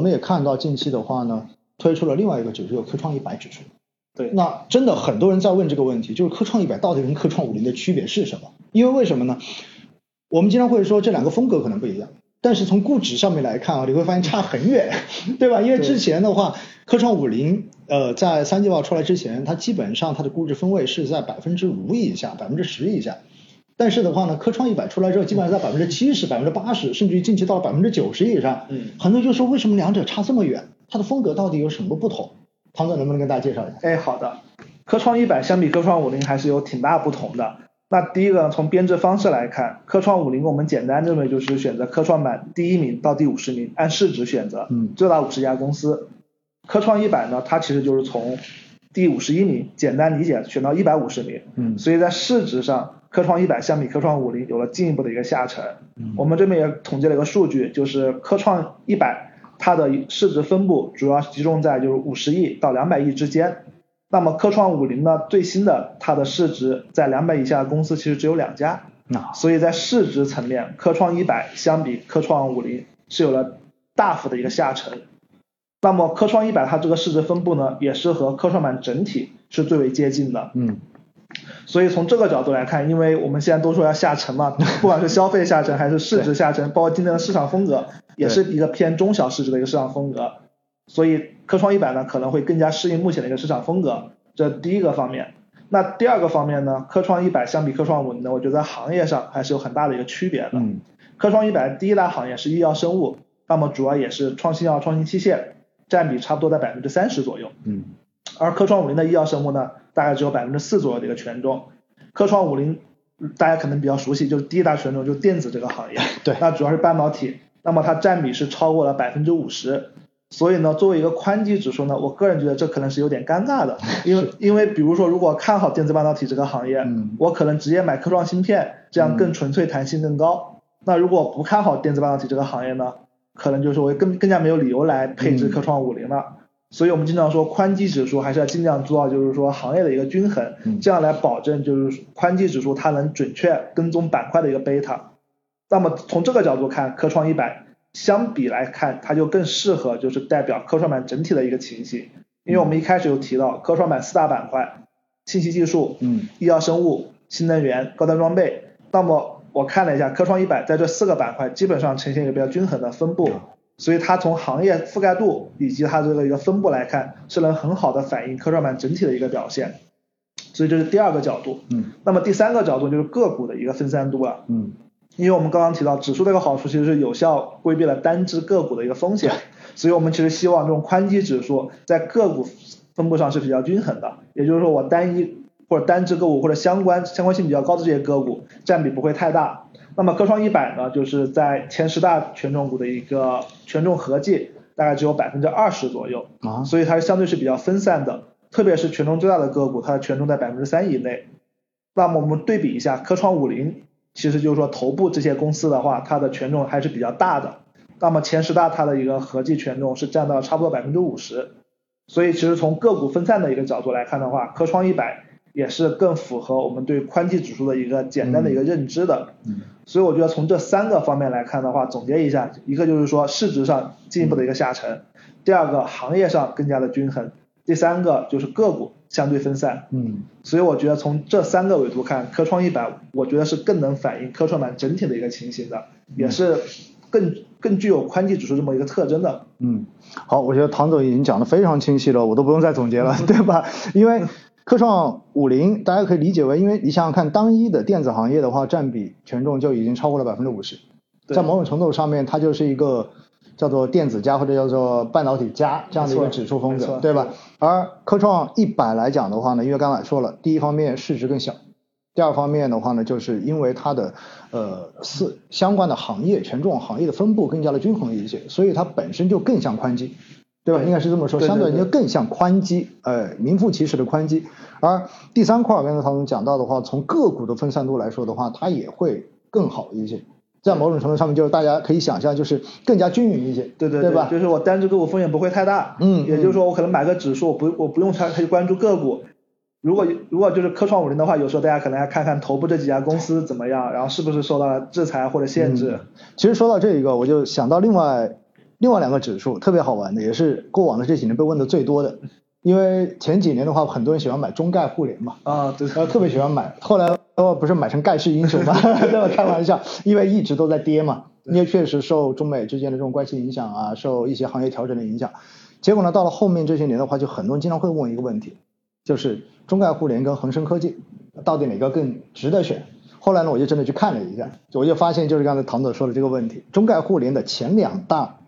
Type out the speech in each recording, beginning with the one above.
我们也看到近期的话呢，推出了另外一个指数，科创一百指数。对，那真的很多人在问这个问题，就是科创一百到底跟科创五零的区别是什么？因为为什么呢？我们经常会说这两个风格可能不一样，但是从估值上面来看啊，你会发现差很远，对吧？因为之前的话，科创五零呃在三季报出来之前，它基本上它的估值分位是在百分之五以下、百分之十以下。但是的话呢，科创一百出来之后，基本上在百分之七十、百分之八十，甚至于近期到了百分之九十以上。嗯，很多人就说为什么两者差这么远？它的风格到底有什么不同？唐总能不能跟大家介绍一下？哎，好的。科创一百相比科创五零还是有挺大不同的。那第一个，从编制方式来看，科创五零我们简单认为就是选择科创板第一名到第五十名，按市值选择，嗯，最大五十家公司。科创一百呢，它其实就是从第五十一名，简单理解选到一百五十名，嗯，所以在市值上。科创一百相比科创五零有了进一步的一个下沉，我们这边也统计了一个数据，就是科创一百它的市值分布主要集中在就是五十亿到两百亿之间，那么科创五零呢最新的它的市值在两百以下的公司其实只有两家，所以在市值层面，科创一百相比科创五零是有了大幅的一个下沉，那么科创一百它这个市值分布呢也是和科创板整体是最为接近的，嗯。所以从这个角度来看，因为我们现在都说要下沉嘛，不管是消费下沉还是市值下沉，包括今天的市场风格，也是一个偏中小市值的一个市场风格。所以科创一百呢可能会更加适应目前的一个市场风格，这第一个方面。那第二个方面呢，科创一百相比科创五呢，我觉得在行业上还是有很大的一个区别的。嗯。科创一百第一大行业是医药生物，那么主要也是创新药、创新器械，占比差不多在百分之三十左右。嗯。而科创五零的医药生物呢？大概只有百分之四左右的一个权重，科创五零大家可能比较熟悉，就是第一大权重就是电子这个行业，对，那主要是半导体，那么它占比是超过了百分之五十，所以呢，作为一个宽基指数呢，我个人觉得这可能是有点尴尬的，因为因为比如说如果看好电子半导体这个行业，我可能直接买科创芯片，这样更纯粹，弹性更高。那如果不看好电子半导体这个行业呢，可能就是我更更加没有理由来配置科创五零了。所以我们经常说宽基指数还是要尽量做到，就是说行业的一个均衡，这样来保证就是宽基指数它能准确跟踪板块的一个贝塔。那么从这个角度看，科创一百相比来看，它就更适合就是代表科创板整体的一个情形。因为我们一开始有提到科创板四大板块：信息技术、嗯，医药生物、新能源、高端装备。那么我看了一下，科创一百在这四个板块基本上呈现一个比较均衡的分布。所以它从行业覆盖度以及它这个一个分布来看，是能很好的反映科创板整体的一个表现。所以这是第二个角度。嗯。那么第三个角度就是个股的一个分散度了。嗯。因为我们刚刚提到指数这个好处，其实是有效规避了单只个股的一个风险。所以我们其实希望这种宽基指数在个股分布上是比较均衡的。也就是说，我单一或者单只个股或者相关相关性比较高的这些个股占比不会太大。那么科创一百呢，就是在前十大权重股的一个权重合计大概只有百分之二十左右啊，所以它是相对是比较分散的，特别是权重最大的个股，它的权重在百分之三以内。那么我们对比一下科创五零，其实就是说头部这些公司的话，它的权重还是比较大的。那么前十大它的一个合计权重是占到差不多百分之五十，所以其实从个股分散的一个角度来看的话，科创一百。也是更符合我们对宽基指数的一个简单的一个认知的，嗯。所以我觉得从这三个方面来看的话，总结一下，一个就是说市值上进一步的一个下沉，第二个行业上更加的均衡，第三个就是个股相对分散，嗯，所以我觉得从这三个维度看，科创一百，我觉得是更能反映科创板整体的一个情形的，也是更更具有宽基指数这么一个特征的。嗯，好，我觉得唐总已经讲的非常清晰了，我都不用再总结了，对吧？因为。科创五零，大家可以理解为，因为你想想看，单一的电子行业的话，占比权重就已经超过了百分之五十，在某种程度上面，它就是一个叫做电子加或者叫做半导体加这样的一个指数风格，对吧？而科创一百来讲的话呢，因为刚才说了，第一方面市值更小，第二方面的话呢，就是因为它的呃四相关的行业权重行业的分布更加的均衡一些，所以它本身就更像宽基。对吧？应该是这么说，相对就更像宽基，呃，名副其实的宽基。而第三块，刚才唐总讲到的话，从个股的分散度来说的话，它也会更好一些。在某种程度上面，就是大家可以想象，就是更加均匀一些，对对对吧？就是我单只个股风险不会太大。嗯。也就是说，我可能买个指数，不，我不用太去关注个股。如果如果就是科创五零的话，有时候大家可能要看看头部这几家公司怎么样，然后是不是受到了制裁或者限制。其实说到这一个，我就想到另外。另外两个指数特别好玩的，也是过往的这几年被问的最多的。因为前几年的话，很多人喜欢买中概互联嘛，啊，对，呃，特别喜欢买。后来哦，不是买成盖世英雄嘛，对吧？开玩笑，因为一直都在跌嘛，因为确实受中美之间的这种关系影响啊，受一些行业调整的影响。结果呢，到了后面这些年的话，就很多人经常会问一个问题，就是中概互联跟恒生科技到底哪个更值得选？后来呢，我就真的去看了一下，我就发现就是刚才唐总说的这个问题，中概互联的前两大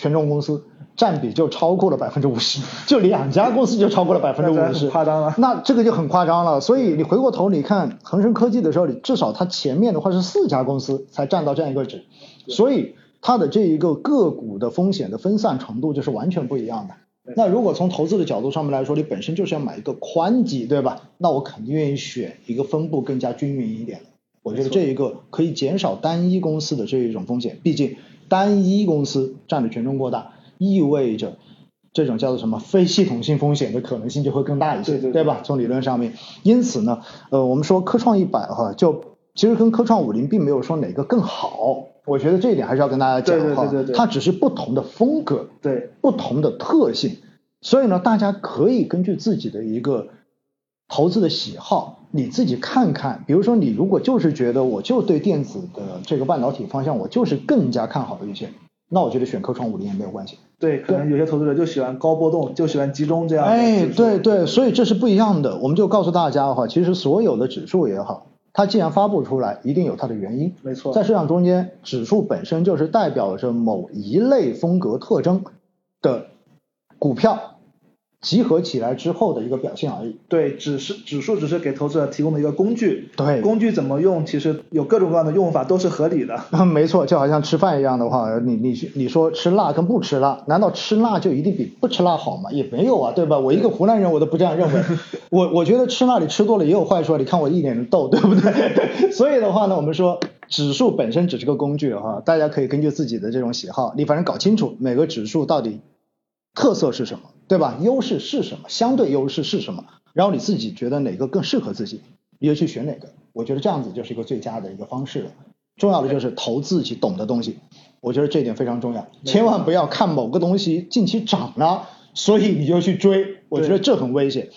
权重公司。占比就超过了百分之五十，就两家公司就超过了百分之五十，夸张了。那这个就很夸张了。所以你回过头你看恒生科技的时候，你至少它前面的话是四家公司才占到这样一个值，所以它的这一个个股的风险的分散程度就是完全不一样的。那如果从投资的角度上面来说，你本身就是要买一个宽基，对吧？那我肯定愿意选一个分布更加均匀一点的。我觉得这一个可以减少单一公司的这一种风险，毕竟单一公司占的权重过大。意味着这种叫做什么非系统性风险的可能性就会更大一些，对吧？从理论上面，因此呢，呃，我们说科创一百哈，就其实跟科创五零并没有说哪个更好，我觉得这一点还是要跟大家讲哈，它只是不同的风格，对，不同的特性，所以呢，大家可以根据自己的一个投资的喜好，你自己看看，比如说你如果就是觉得我就对电子的这个半导体方向，我就是更加看好的一些。那我觉得选科创五零也没有关系。对，可能有些投资者就喜欢高波动，就喜欢集中这样。哎，对对，所以这是不一样的。我们就告诉大家的话，其实所有的指数也好，它既然发布出来，一定有它的原因。没错，在市场中间，指数本身就是代表着某一类风格特征的股票。集合起来之后的一个表现而已。对，只是指数只是给投资者提供的一个工具。对，工具怎么用，其实有各种各样的用法，都是合理的。没错，就好像吃饭一样的话，你你你说吃辣跟不吃辣，难道吃辣就一定比不吃辣好吗？也没有啊，对吧？我一个湖南人，我都不这样认为。我我觉得吃辣你吃多了也有坏处，你看我一脸的痘，对不对？所以的话呢，我们说指数本身只是个工具哈，大家可以根据自己的这种喜好，你反正搞清楚每个指数到底特色是什么。对吧？优势是什么？相对优势是什么？然后你自己觉得哪个更适合自己，你就去选哪个。我觉得这样子就是一个最佳的一个方式了。重要的就是投自己懂的东西，我觉得这点非常重要。千万不要看某个东西近期涨了，所以你就去追，我觉得这很危险。